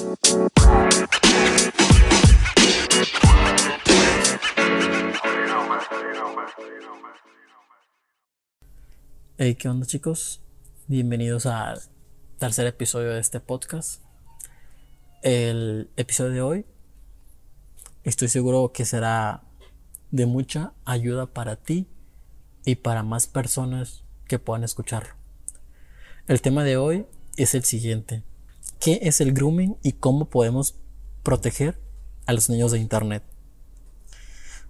Hey, ¿qué onda chicos? Bienvenidos al tercer episodio de este podcast. El episodio de hoy estoy seguro que será de mucha ayuda para ti y para más personas que puedan escucharlo. El tema de hoy es el siguiente. ¿Qué es el grooming y cómo podemos proteger a los niños de Internet?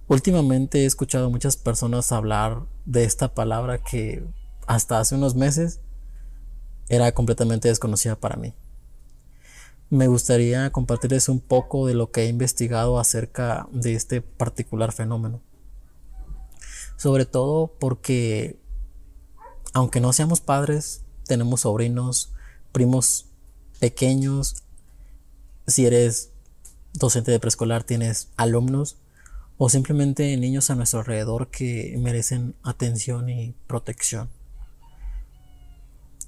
Últimamente he escuchado a muchas personas hablar de esta palabra que hasta hace unos meses era completamente desconocida para mí. Me gustaría compartirles un poco de lo que he investigado acerca de este particular fenómeno. Sobre todo porque, aunque no seamos padres, tenemos sobrinos, primos pequeños. Si eres docente de preescolar, tienes alumnos o simplemente niños a nuestro alrededor que merecen atención y protección.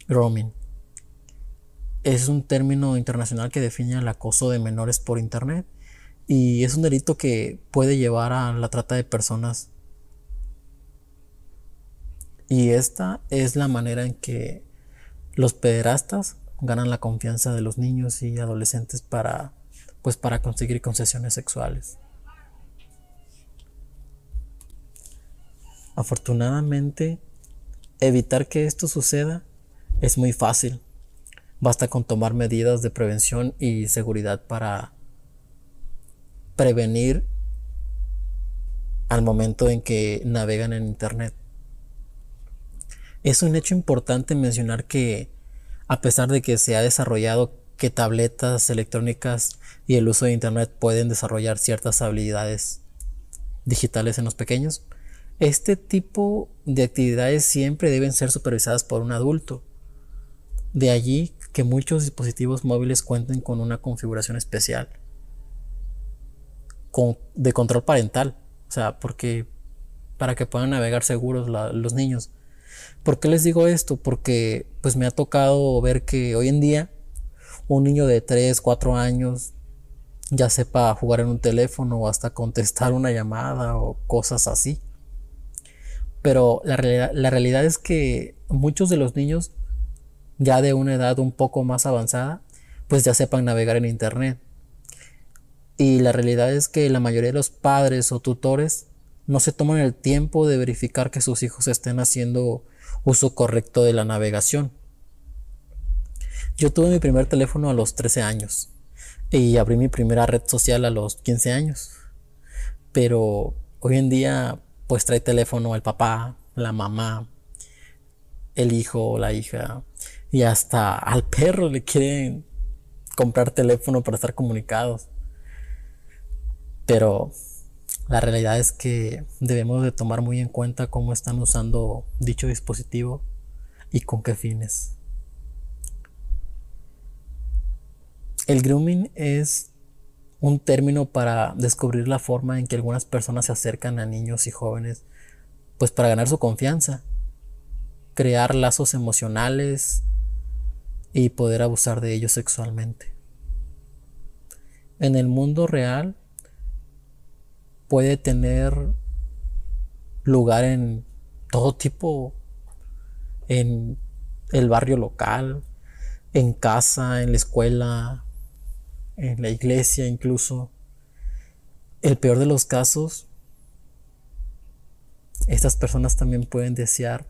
Grooming es un término internacional que define el acoso de menores por Internet y es un delito que puede llevar a la trata de personas. Y esta es la manera en que los pederastas ganan la confianza de los niños y adolescentes para pues para conseguir concesiones sexuales. Afortunadamente, evitar que esto suceda es muy fácil Basta con tomar medidas de prevención y seguridad para prevenir al momento en que navegan en Internet. Es un hecho importante mencionar que a pesar de que se ha desarrollado que tabletas electrónicas y el uso de Internet pueden desarrollar ciertas habilidades digitales en los pequeños, este tipo de actividades siempre deben ser supervisadas por un adulto. De allí que muchos dispositivos móviles cuenten con una configuración especial de control parental. O sea, porque para que puedan navegar seguros los niños. ¿Por qué les digo esto? Porque pues me ha tocado ver que hoy en día un niño de 3, 4 años ya sepa jugar en un teléfono o hasta contestar una llamada o cosas así. Pero la, la realidad es que muchos de los niños ya de una edad un poco más avanzada, pues ya sepan navegar en Internet. Y la realidad es que la mayoría de los padres o tutores no se toman el tiempo de verificar que sus hijos estén haciendo uso correcto de la navegación. Yo tuve mi primer teléfono a los 13 años y abrí mi primera red social a los 15 años. Pero hoy en día pues trae teléfono el papá, la mamá, el hijo la hija y hasta al perro le quieren comprar teléfono para estar comunicados. Pero la realidad es que debemos de tomar muy en cuenta cómo están usando dicho dispositivo y con qué fines. El grooming es un término para descubrir la forma en que algunas personas se acercan a niños y jóvenes, pues para ganar su confianza, crear lazos emocionales, y poder abusar de ellos sexualmente. En el mundo real puede tener lugar en todo tipo, en el barrio local, en casa, en la escuela, en la iglesia incluso. El peor de los casos, estas personas también pueden desear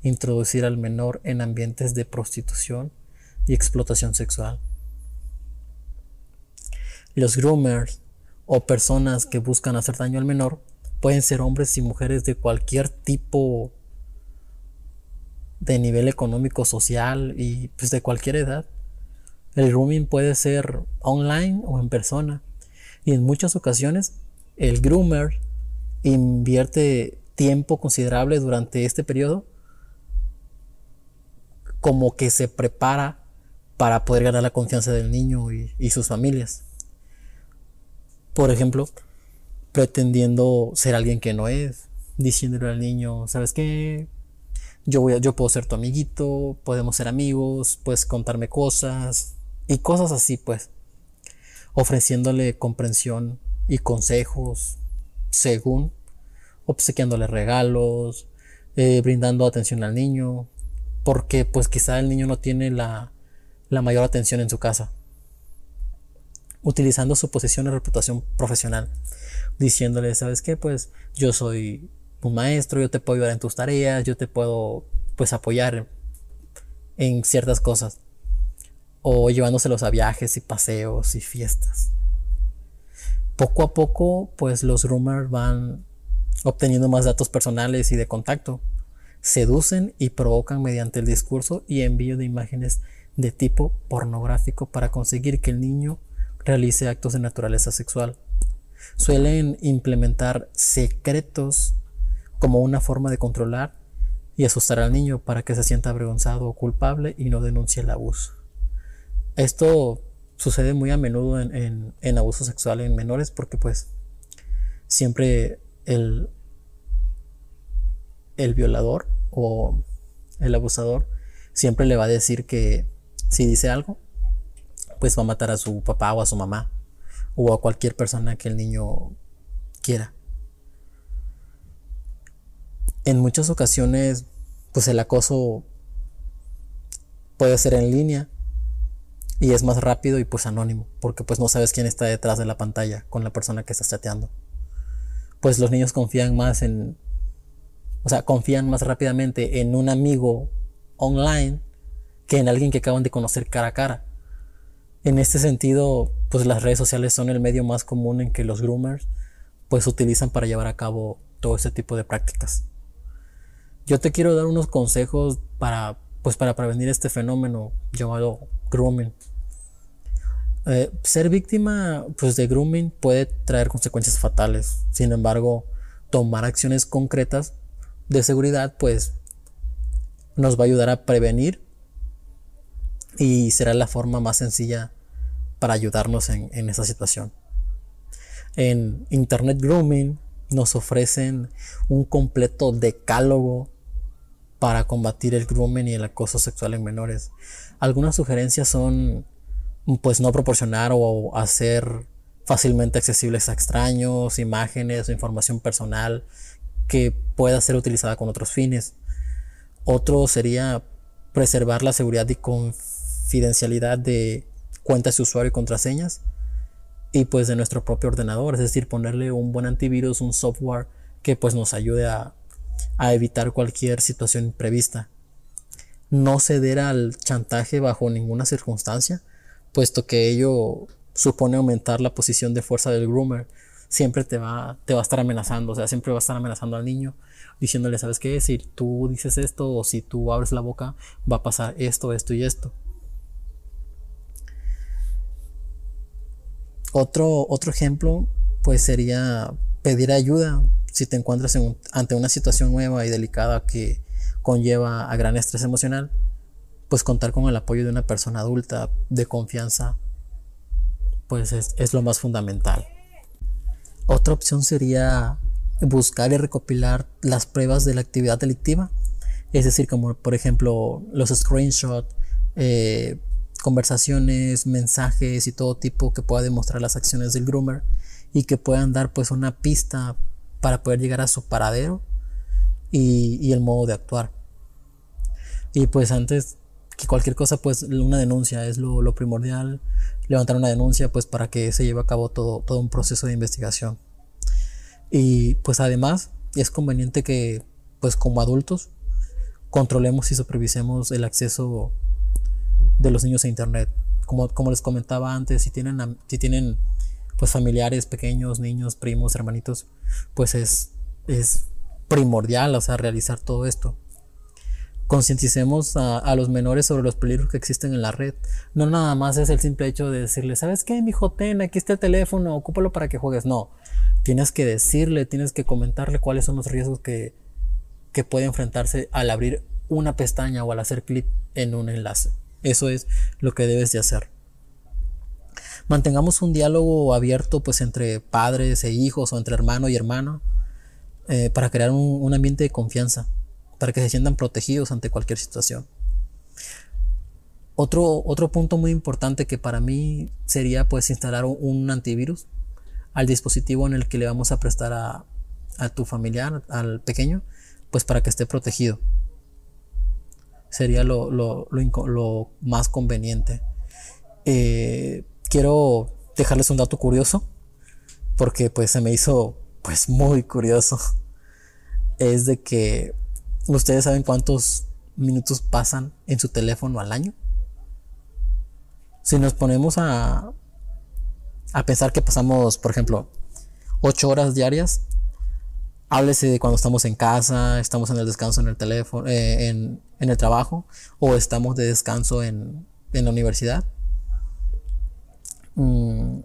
introducir al menor en ambientes de prostitución y explotación sexual. Los groomers o personas que buscan hacer daño al menor pueden ser hombres y mujeres de cualquier tipo de nivel económico, social y pues de cualquier edad. El grooming puede ser online o en persona y en muchas ocasiones el groomer invierte tiempo considerable durante este periodo como que se prepara para poder ganar la confianza del niño y, sus familias. Por ejemplo, pretendiendo ser alguien que no es, diciéndole al niño, ¿sabes qué? Yo, voy yo puedo ser tu amiguito, podemos ser amigos, puedes contarme cosas y cosas así, pues. ofreciéndole comprensión y consejos según, obsequiándole regalos, eh, brindando atención al niño, porque pues quizá el niño no tiene la, la mayor atención en su casa. Utilizando su posición y reputación profesional, diciéndole, ¿sabes qué? Pues yo soy un maestro, yo te puedo ayudar en tus tareas, yo te puedo pues apoyar en ciertas cosas. O llevándoselos a viajes y paseos y fiestas. Poco a poco, pues los rumors van obteniendo más datos personales y de contacto. Seducen y provocan mediante el discurso y envío de imágenes de tipo pornográfico para conseguir que el niño realice actos de naturaleza sexual. Suelen implementar secretos como una forma de controlar y asustar al niño para que se sienta avergonzado o culpable y no denuncie el abuso. Esto sucede muy a menudo en, abuso sexual en menores porque pues siempre el, el violador o el abusador siempre le va a decir que si dice algo, pues va a matar a su papá o a su mamá o a cualquier persona que el niño quiera. En muchas ocasiones, pues el acoso puede ser en línea y es más rápido y pues anónimo, porque pues no sabes quién está detrás de la pantalla con la persona que estás chateando. Pues los niños confían más en, o sea, confían más rápidamente en un amigo online que en alguien que acaban de conocer cara a cara. En este sentido, pues las redes sociales son el medio más común en que los groomers pues utilizan para llevar a cabo todo este tipo de prácticas. Yo te quiero dar unos consejos para pues para prevenir este fenómeno llamado grooming. Eh, ser víctima pues, de grooming puede traer consecuencias fatales. Sin embargo, tomar acciones concretas de seguridad pues nos va a ayudar a prevenir y será la forma más sencilla para ayudarnos en, en esa situación. En Internet Grooming nos ofrecen un completo decálogo para combatir el grooming y el acoso sexual en menores. Algunas sugerencias son pues no proporcionar o hacer fácilmente accesibles a extraños, imágenes o información personal que pueda ser utilizada con otros fines. Otro sería preservar la seguridad y confidencialidad de cuentas de usuario y contraseñas y pues de nuestro propio ordenador, es decir, ponerle un buen antivirus, un software que pues nos ayude a, a evitar cualquier situación imprevista. No ceder al chantaje bajo ninguna circunstancia, puesto que ello supone aumentar la posición de fuerza del groomer. Siempre te va, te va a estar amenazando, o sea, siempre va a estar amenazando al niño, diciéndole, ¿sabes qué? Si tú dices esto o si tú abres la boca, va a pasar esto, esto y esto. Otro, otro ejemplo, pues sería pedir ayuda si te encuentras ante una situación nueva y delicada que conlleva a gran estrés emocional pues contar con el apoyo de una persona adulta de confianza, pues es, lo más fundamental. Otra opción sería buscar y recopilar las pruebas de la actividad delictiva, es decir, como por ejemplo los screenshots, eh, conversaciones, mensajes y todo tipo que pueda demostrar las acciones del groomer y que puedan dar pues una pista para poder llegar a su paradero y, el modo de actuar. Y pues antes que cualquier cosa, pues una denuncia es lo, primordial, levantar una denuncia, pues para que se lleve a cabo todo, todo un proceso de investigación. Y pues además es conveniente que, pues como adultos, controlemos y supervisemos el acceso de los niños a internet. Como, como les comentaba antes, si tienen, si tienen pues familiares pequeños, niños, primos, hermanitos, pues es, es primordial, o sea, realizar todo esto concienticemos a, los menores sobre los peligros que existen en la red. No nada más es el simple hecho de decirle, ¿sabes qué, mi ten, aquí está el teléfono, ocúpalo para que juegues. No, tienes que decirle, tienes que comentarle cuáles son los riesgos que, que puede enfrentarse al abrir una pestaña o al hacer clic en un enlace. Eso es lo que debes de hacer. Mantengamos un diálogo abierto pues entre padres e hijos o entre hermano y hermano eh, para crear un ambiente de confianza para que se sientan protegidos ante cualquier situación. Otro, otro punto muy importante que para mí sería pues instalar un antivirus al dispositivo en el que le vamos a prestar a, a tu familiar, al pequeño, pues para que esté protegido. Sería lo, lo, lo, más conveniente. Eh, quiero dejarles un dato curioso, porque pues se me hizo pues muy curioso. Es de que ustedes saben cuántos minutos pasan en su teléfono al año. Si nos ponemos a, a pensar que pasamos, por ejemplo, 8 horas diarias, háblese de cuando estamos en casa, estamos en el descanso en el teléfono, eh, en, el trabajo, o estamos de descanso en, la universidad. Mm,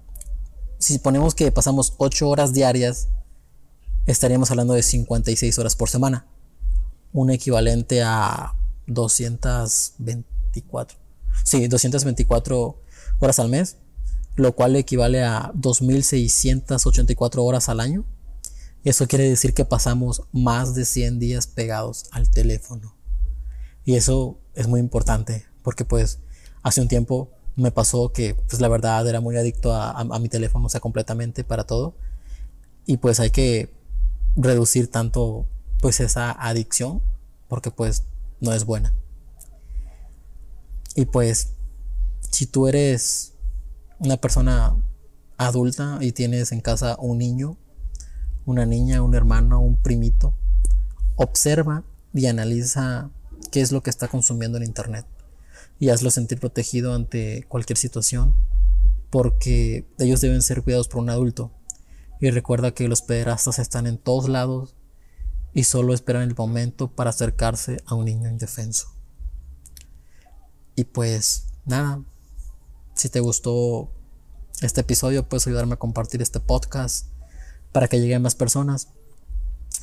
si ponemos que pasamos 8 horas diarias, estaríamos hablando de 56 horas por semana, un equivalente a 224. Sí, 224 horas al mes, lo cual equivale a 2.684 horas al año eso quiere decir que pasamos más de 100 días pegados al teléfono. Y eso es muy importante porque pues hace un tiempo me pasó que pues la verdad era muy adicto a, mi teléfono, o sea, completamente para todo. Y pues hay que reducir tanto pues esa adicción porque pues no es buena. Y pues si tú eres una persona adulta y tienes en casa un niño, una niña, un hermano, un primito. Observa y analiza qué es lo que está consumiendo en Internet y hazlo sentir protegido ante cualquier situación porque ellos deben ser cuidados por un adulto. Y recuerda que los pederastas están en todos lados y solo esperan el momento para acercarse a un niño indefenso. Y pues nada, si te gustó este episodio, puedes ayudarme a compartir este podcast para que lleguen más personas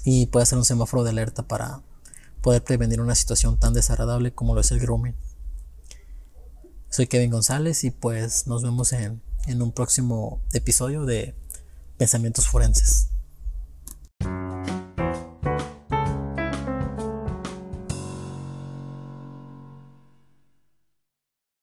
y pueda ser un semáforo de alerta para poder prevenir una situación tan desagradable como lo es el grooming. Soy Kevin González y pues nos vemos en, en un próximo episodio de Pensamientos Forenses.